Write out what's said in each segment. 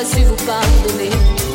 j'aurais su vous pardonner.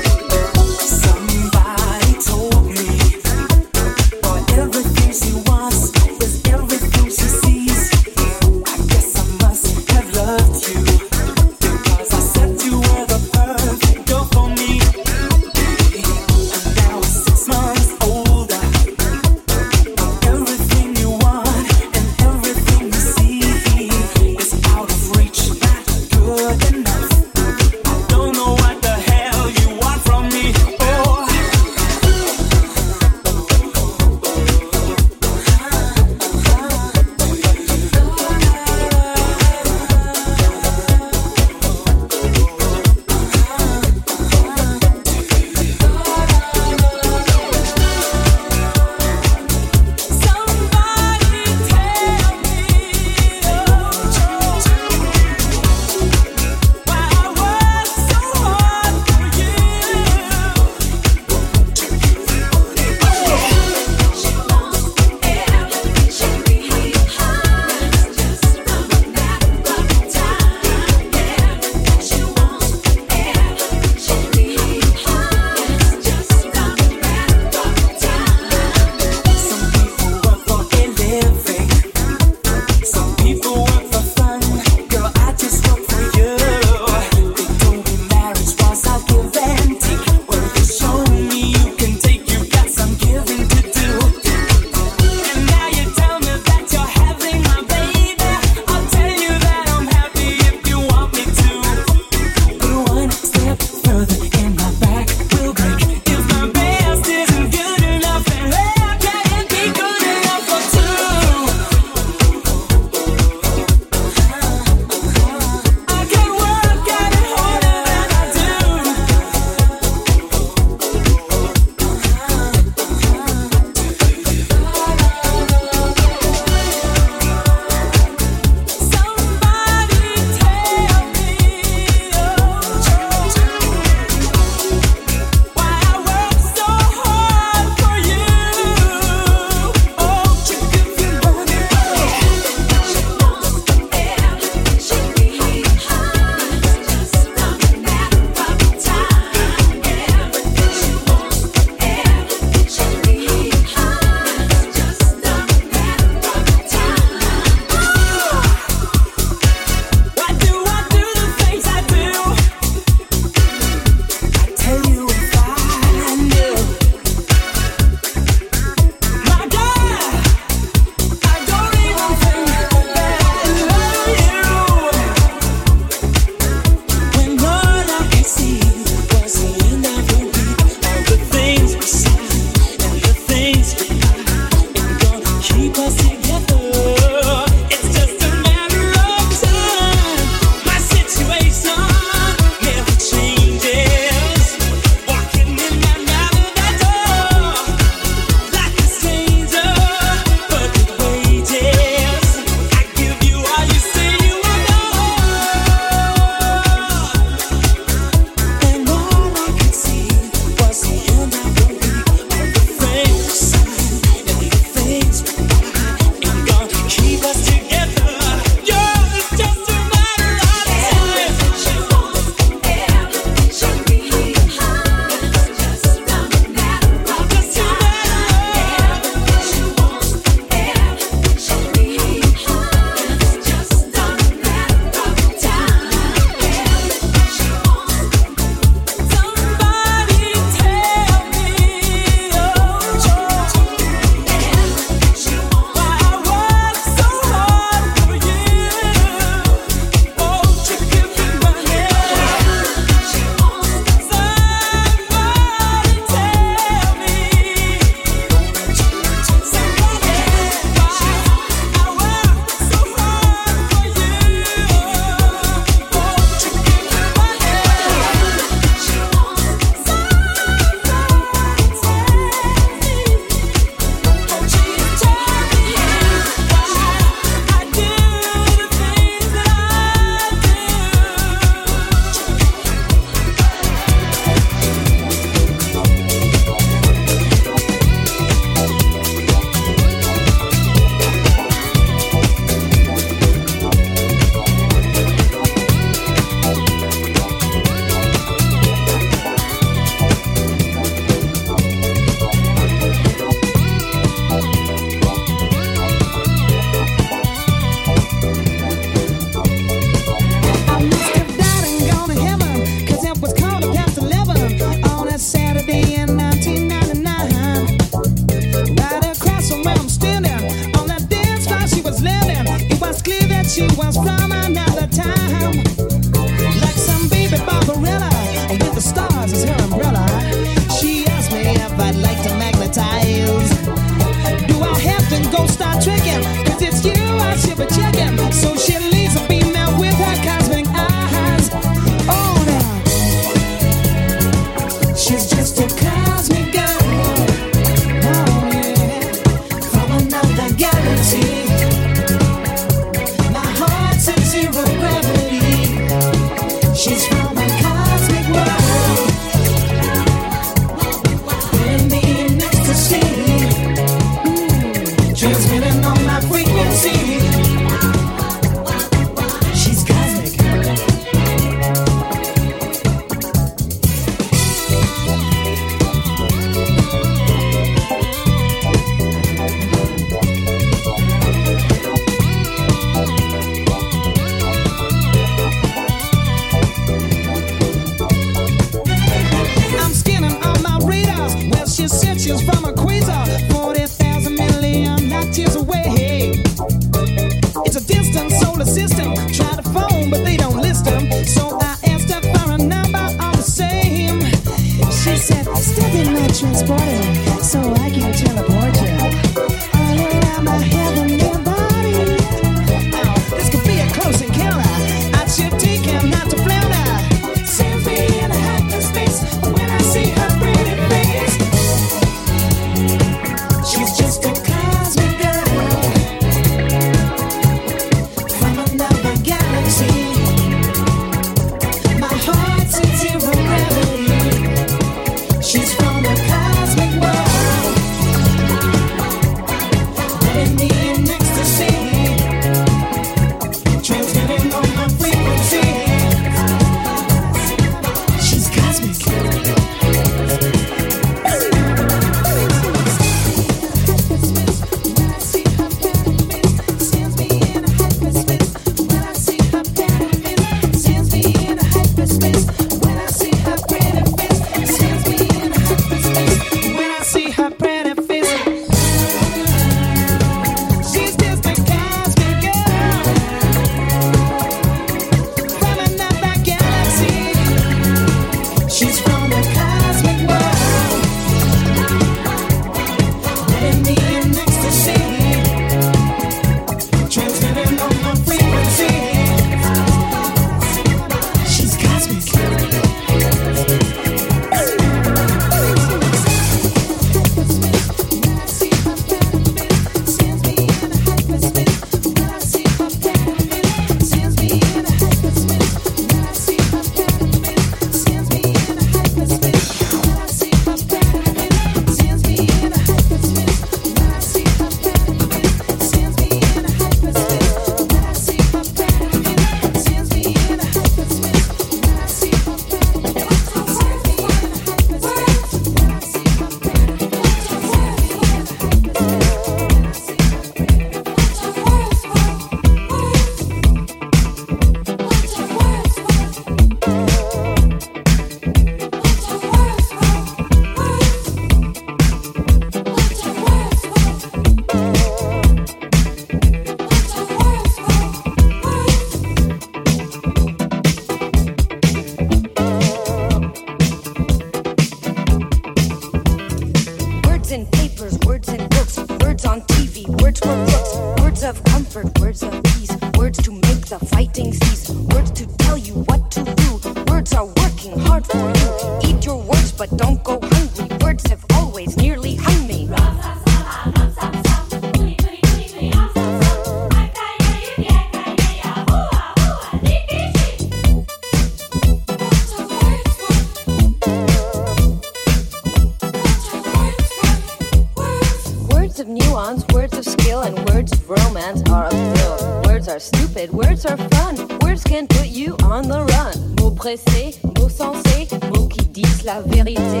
are stupid, words are fun. Words can put you on the run. Mots pressés, mots sensés, mots qui disent la vérité.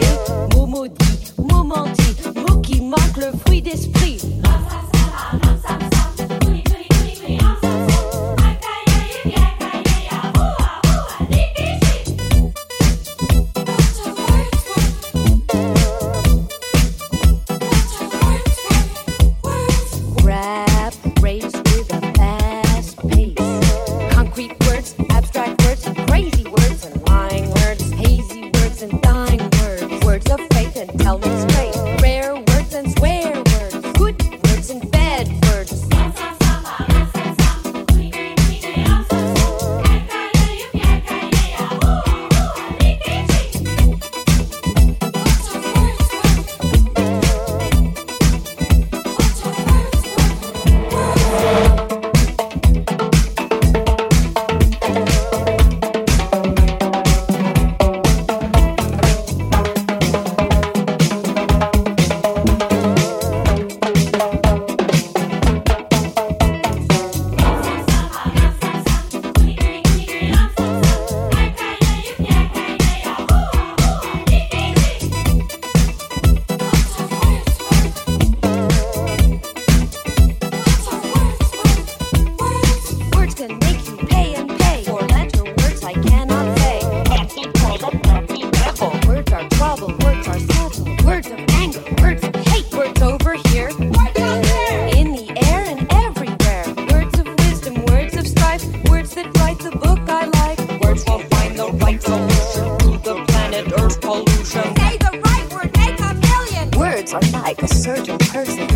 Mots maudits, mots mentis, mots qui manquent le fruit d'esprit. are like a certain person.